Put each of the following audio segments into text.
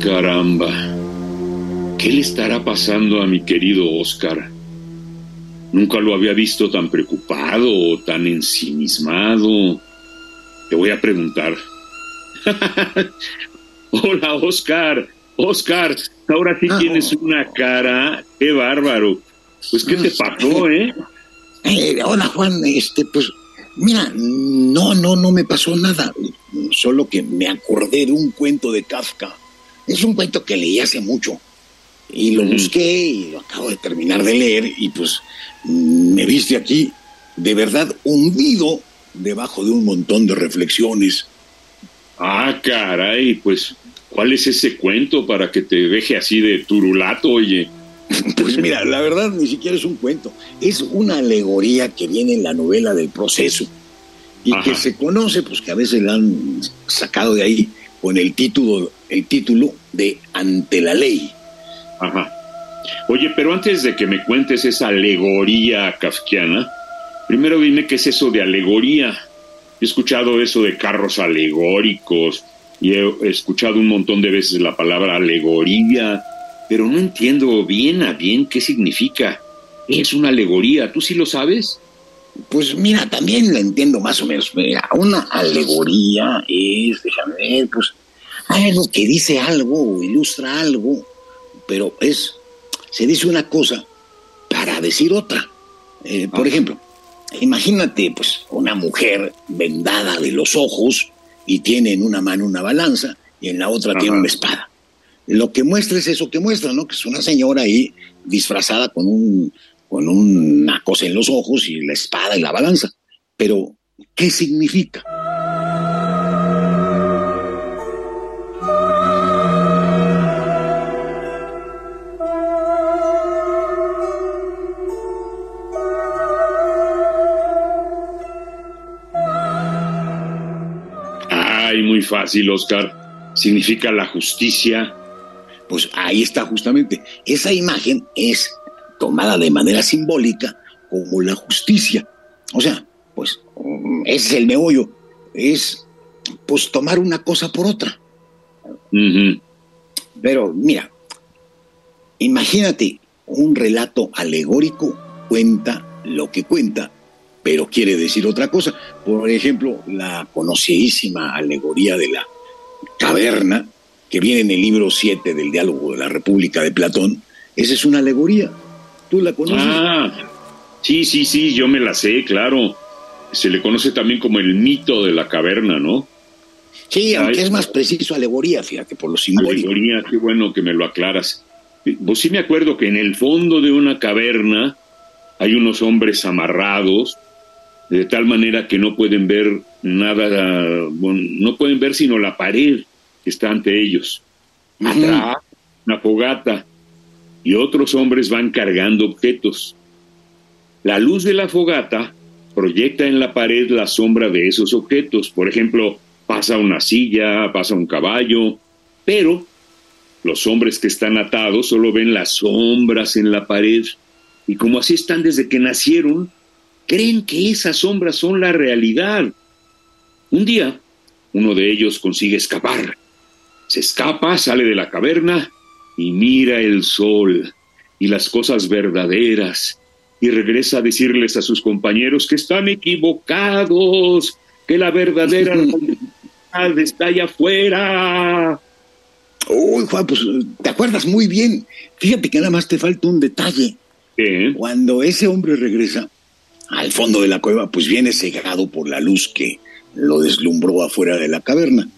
Caramba. ¿Qué le estará pasando a mi querido Oscar? Nunca lo había visto tan preocupado o tan ensimismado. Te voy a preguntar. Hola, Oscar. Oscar, ahora sí Ah, tienes oh. una cara. Qué bárbaro. Pues, ¿qué te pasó, eh? Eh, hola Juan, este, pues, mira, no, no, no me pasó nada, solo que me acordé de un cuento de Kafka. Es un cuento que leí hace mucho y lo Ujú. busqué y lo acabo de terminar de leer y pues mm, me viste aquí de verdad hundido debajo de un montón de reflexiones. Ah, caray, pues, ¿cuál es ese cuento para que te deje así de turulato, oye? Pues mira, la verdad ni siquiera es un cuento, es una alegoría que viene en la novela del proceso y Ajá. que se conoce, pues que a veces la han sacado de ahí con el título, el título de Ante la ley. Ajá. Oye, pero antes de que me cuentes esa alegoría kafkiana, primero dime qué es eso de alegoría. He escuchado eso de carros alegóricos y he escuchado un montón de veces la palabra alegoría, pero no entiendo bien a bien qué significa. ¿Qué es una alegoría? ¿Tú sí lo sabes? Pues mira, también la entiendo más o menos. Mira, una alegoría es, déjame ver, pues algo que dice algo o ilustra algo, pero es, se dice una cosa para decir otra. Eh, por ejemplo, imagínate pues una mujer vendada de los ojos y tiene en una mano una balanza y en la otra tiene una espada. Lo que muestra es eso que muestra, ¿no? Que es una señora ahí disfrazada con un con una cosa en los ojos y la espada y la balanza. Pero, ¿qué significa? Fácil, Oscar. Significa la justicia. Pues ahí está justamente. Esa imagen es tomada de manera simbólica como la justicia. O sea, pues mm, ese es el meollo. Es pues tomar una cosa por otra. Pero mira, imagínate, un relato alegórico cuenta lo que cuenta, pero quiere decir otra cosa. Por ejemplo, la conocidísima alegoría de la caverna, que viene en el libro 7 del diálogo de la República de Platón, esa es una alegoría. ¿Tú la conoces? Ah, sí, sí, sí, yo me la sé, claro. Se le conoce también como el mito de la caverna, ¿no? sí, aunque ay. es más preciso alegoría, fíjate, por lo simbólico. Alegoría, qué bueno que me lo aclaras. Pues sí me acuerdo que en el fondo de una caverna hay unos hombres amarrados, de tal manera que no pueden ver nada, bueno, no pueden ver sino la pared que está ante ellos. Atrás, una fogata, y otros hombres van cargando objetos. La luz de la fogata proyecta en la pared la sombra de esos objetos. Por ejemplo, pasa una silla, pasa un caballo, pero los hombres que están atados solo ven las sombras en la pared. Y como así están desde que nacieron, creen que esas sombras son la realidad. Un día, uno de ellos consigue escapar. Se escapa, sale de la caverna y mira el sol y las cosas verdaderas y regresa a decirles a sus compañeros que están equivocados, que la verdadera realidad está allá afuera. Uy, Juan, pues te acuerdas muy bien. Fíjate que nada más te falta un detalle. Cuando ese hombre regresa al fondo de la cueva, pues viene cegado por la luz que lo deslumbró afuera de la caverna.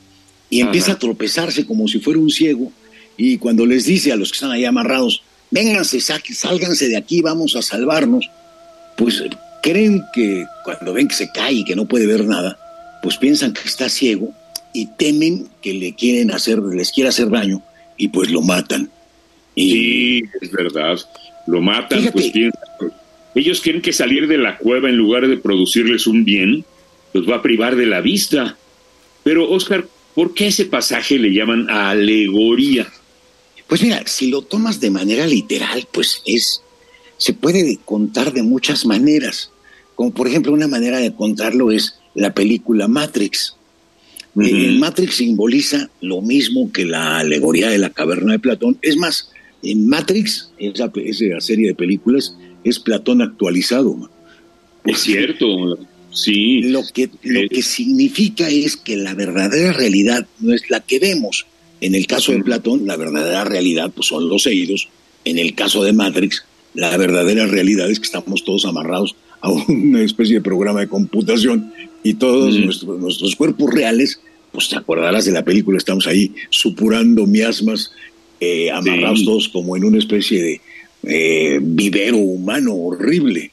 Y Ajá. empieza a tropezarse como si fuera un ciego. Y cuando les dice a los que están ahí amarrados, vénganse, saque- sálganse de aquí, vamos a salvarnos, pues creen que cuando ven que se cae y que no puede ver nada, pues piensan que está ciego y temen que le quieren hacer, les quiera hacer daño y pues lo matan. Y, sí, es verdad. Lo matan, pues ellos quieren que salir de la cueva en lugar de producirles un bien, los va a privar de la vista. Pero, Oscar, ¿por qué ese pasaje le llaman alegoría? Pues mira, si lo tomas de manera literal, pues es, se puede contar de muchas maneras. Como por ejemplo, una manera de contarlo es la película Matrix. Eh, Matrix simboliza lo mismo que la alegoría de la caverna de Platón. Es más, en Matrix, esa, esa serie de películas, es Platón actualizado. Es cierto, sí. Lo que, lo eh, que significa es que la verdadera realidad no es la que vemos. En el caso de Platón, la verdadera realidad pues, son los seídos. En el caso de Matrix, la verdadera realidad es que estamos todos amarrados a una especie de programa de computación y todos nuestros, nuestros cuerpos reales, pues te acordarás de la película, estamos ahí supurando miasmas, eh, amarrados todos como en una especie de eh, vivero humano horrible.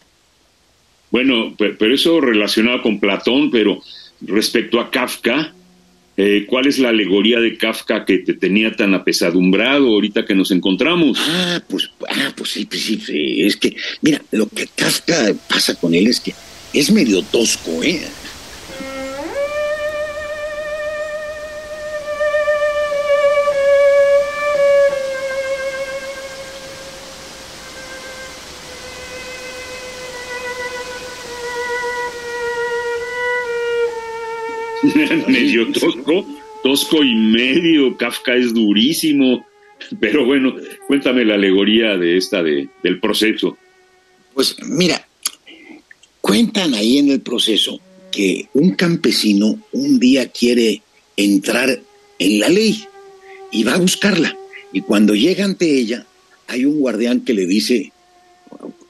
Bueno, pero eso relacionado con Platón, pero respecto a Kafka, eh, ¿cuál es la alegoría de Kafka que te tenía tan apesadumbrado ahorita que nos encontramos? Ah, pues, ah, pues sí, pues sí, es que, mira, lo que Kafka pasa con él es que es medio tosco, ¿eh? Medio tosco, tosco y medio, Kafka es durísimo, pero bueno, cuéntame la alegoría de esta de, del proceso. Pues mira, cuentan ahí en el proceso que un campesino un día quiere entrar en la ley y va a buscarla. Y cuando llega ante ella, hay un guardián que le dice,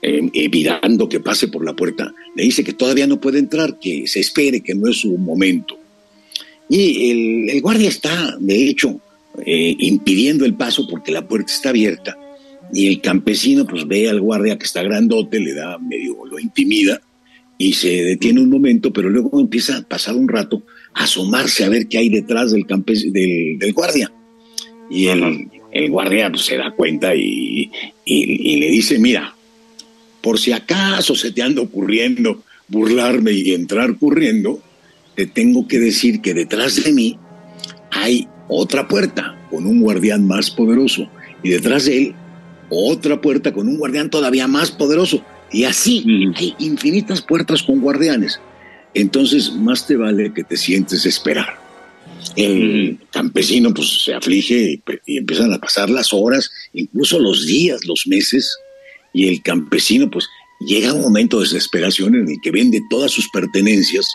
eh, evitando que pase por la puerta, le dice que todavía no puede entrar, que se espere, que no es su momento. Y el, guardia está, de hecho, eh, impidiendo el paso porque la puerta está abierta. Y el campesino pues ve al guardia que está grandote, le da medio, lo intimida y se detiene un momento, pero luego empieza a pasar un rato a asomarse a ver qué hay detrás del, del, guardia. Y el, el guardia pues, se da cuenta y, y, le dice, mira, por si acaso se te anda ocurriendo burlarme y entrar corriendo, te tengo que decir que detrás de mí hay otra puerta con un guardián más poderoso y detrás de él otra puerta con un guardián todavía más poderoso. Y así hay infinitas puertas con guardianes. Entonces, más te vale que te sientes esperar. El campesino pues se aflige y, empiezan a pasar las horas, incluso los días, los meses, y el campesino pues llega un momento de desesperación en el que vende todas sus pertenencias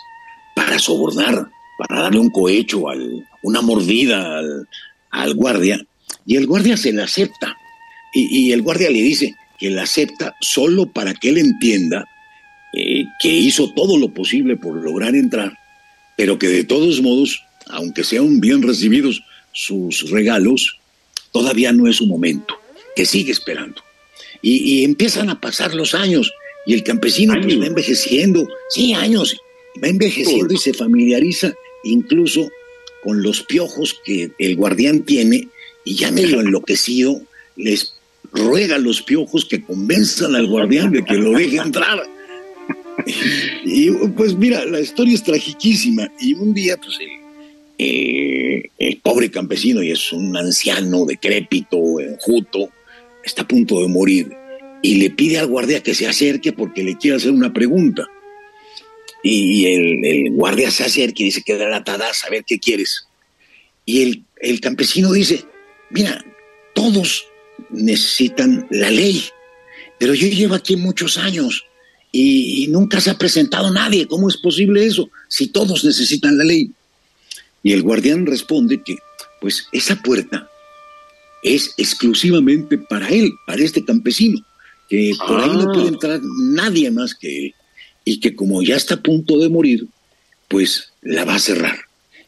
para sobornar, para darle un cohecho, al, una mordida al, guardia, y el guardia se la acepta. Y, el guardia le dice que la acepta solo para que él entienda eh, que hizo todo lo posible por lograr entrar, pero que de todos modos, aunque sean bien recibidos sus regalos, todavía no es su momento, que sigue esperando. Y, empiezan a pasar los años y el campesino pues, va envejeciendo, sí, años, va envejeciendo y se familiariza incluso con los piojos que el guardián tiene y ya medio enloquecido les ruega a los piojos que convenzan al guardián de que lo deje entrar. Y pues mira, la historia es tragiquísima y un día pues el, el pobre campesino y es un anciano decrépito, enjuto, está a punto de morir y le pide al guardia que se acerque porque le quiere hacer una pregunta. Y el, guardia se acerca y dice, queda la atada, a ver qué quieres. Y el, el campesino dice, mira, todos necesitan la ley, pero yo llevo aquí muchos años y, nunca se ha presentado nadie. ¿Cómo es posible eso si todos necesitan la ley? Y el guardián responde que, pues, esa puerta es exclusivamente para él, para este campesino, que por ahí no puede ah. entrar nadie más que él y que como ya está a punto de morir, pues la va a cerrar.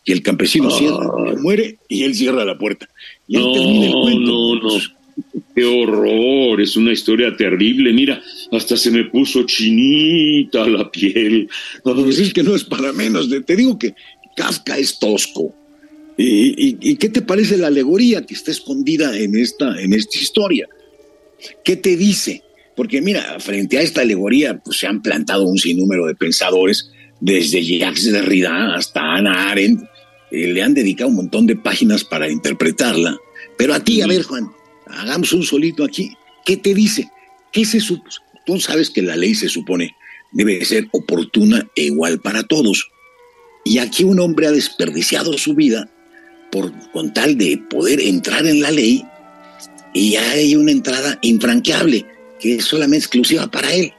Y el campesino cierra, muere y él cierra la puerta. Y no, no, no. Qué horror, es una historia terrible. Mira, hasta se me puso chinita la piel. No, es que no es para menos. Te digo que Kafka es tosco. ¿Y, qué te parece la alegoría que está escondida en esta, en esta historia? ¿Qué te dice? Porque mira, frente a esta alegoría pues, se han plantado un sinnúmero de pensadores, desde Jacques Derrida hasta Ana Arendt, eh, le han dedicado un montón de páginas para interpretarla. Pero a ti, a ver, Juan, hagamos un solito aquí. ¿Qué te dice? ¿Qué se? Tú sabes que la ley se supone debe ser oportuna e igual para todos. Y aquí un hombre ha desperdiciado su vida por, con tal de poder entrar en la ley y hay una entrada infranqueable que es solamente exclusiva para él.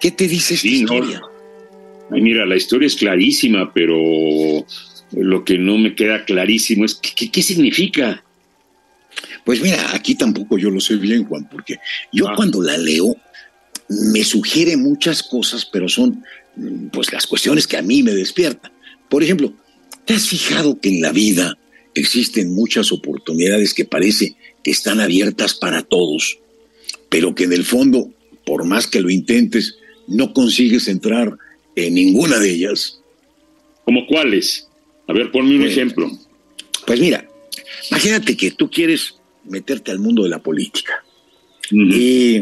¿Qué te dice esta historia? Ay, mira, la historia es clarísima, pero lo que no me queda clarísimo es qué, qué significa. Pues mira, aquí tampoco yo lo sé bien, Juan, porque yo ah. cuando la leo me sugiere muchas cosas, pero son pues las cuestiones que a mí me despiertan. Por ejemplo, ¿te has fijado que en la vida existen muchas oportunidades que parece que están abiertas para todos, pero que en el fondo, por más que lo intentes, no consigues entrar en ninguna de ellas? ¿Como cuáles? A ver, ponme un ejemplo. Pues mira, imagínate que tú quieres meterte al mundo de la política y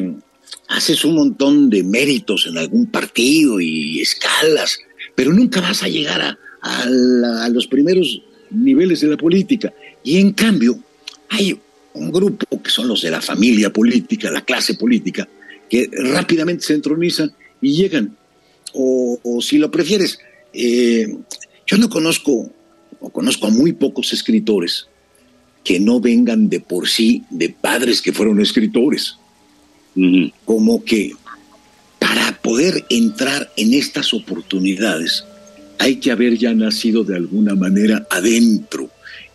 haces un montón de méritos en algún partido y escalas, pero nunca vas a llegar a, a los primeros niveles de la política. Y en cambio, hay un grupo que son los de la familia política, la clase política, que rápidamente se entronizan y llegan. O, si lo prefieres, eh, yo no conozco, o conozco a muy pocos escritores que no vengan de por sí de padres que fueron escritores. Como que para poder entrar en estas oportunidades hay que haber ya nacido de alguna manera adentro.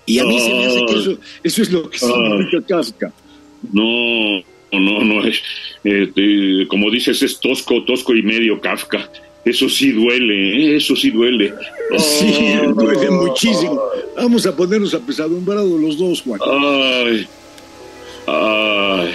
Y a mí se me hace que eso, eso es lo que significa Kafka. No, no, no es, este, como dices, es tosco, tosco y medio Kafka. Eso sí duele, ¿eh? eso sí duele. Sí, duele muchísimo. Vamos a ponernos a pesadumbrados los dos, Juan. Ay, ay.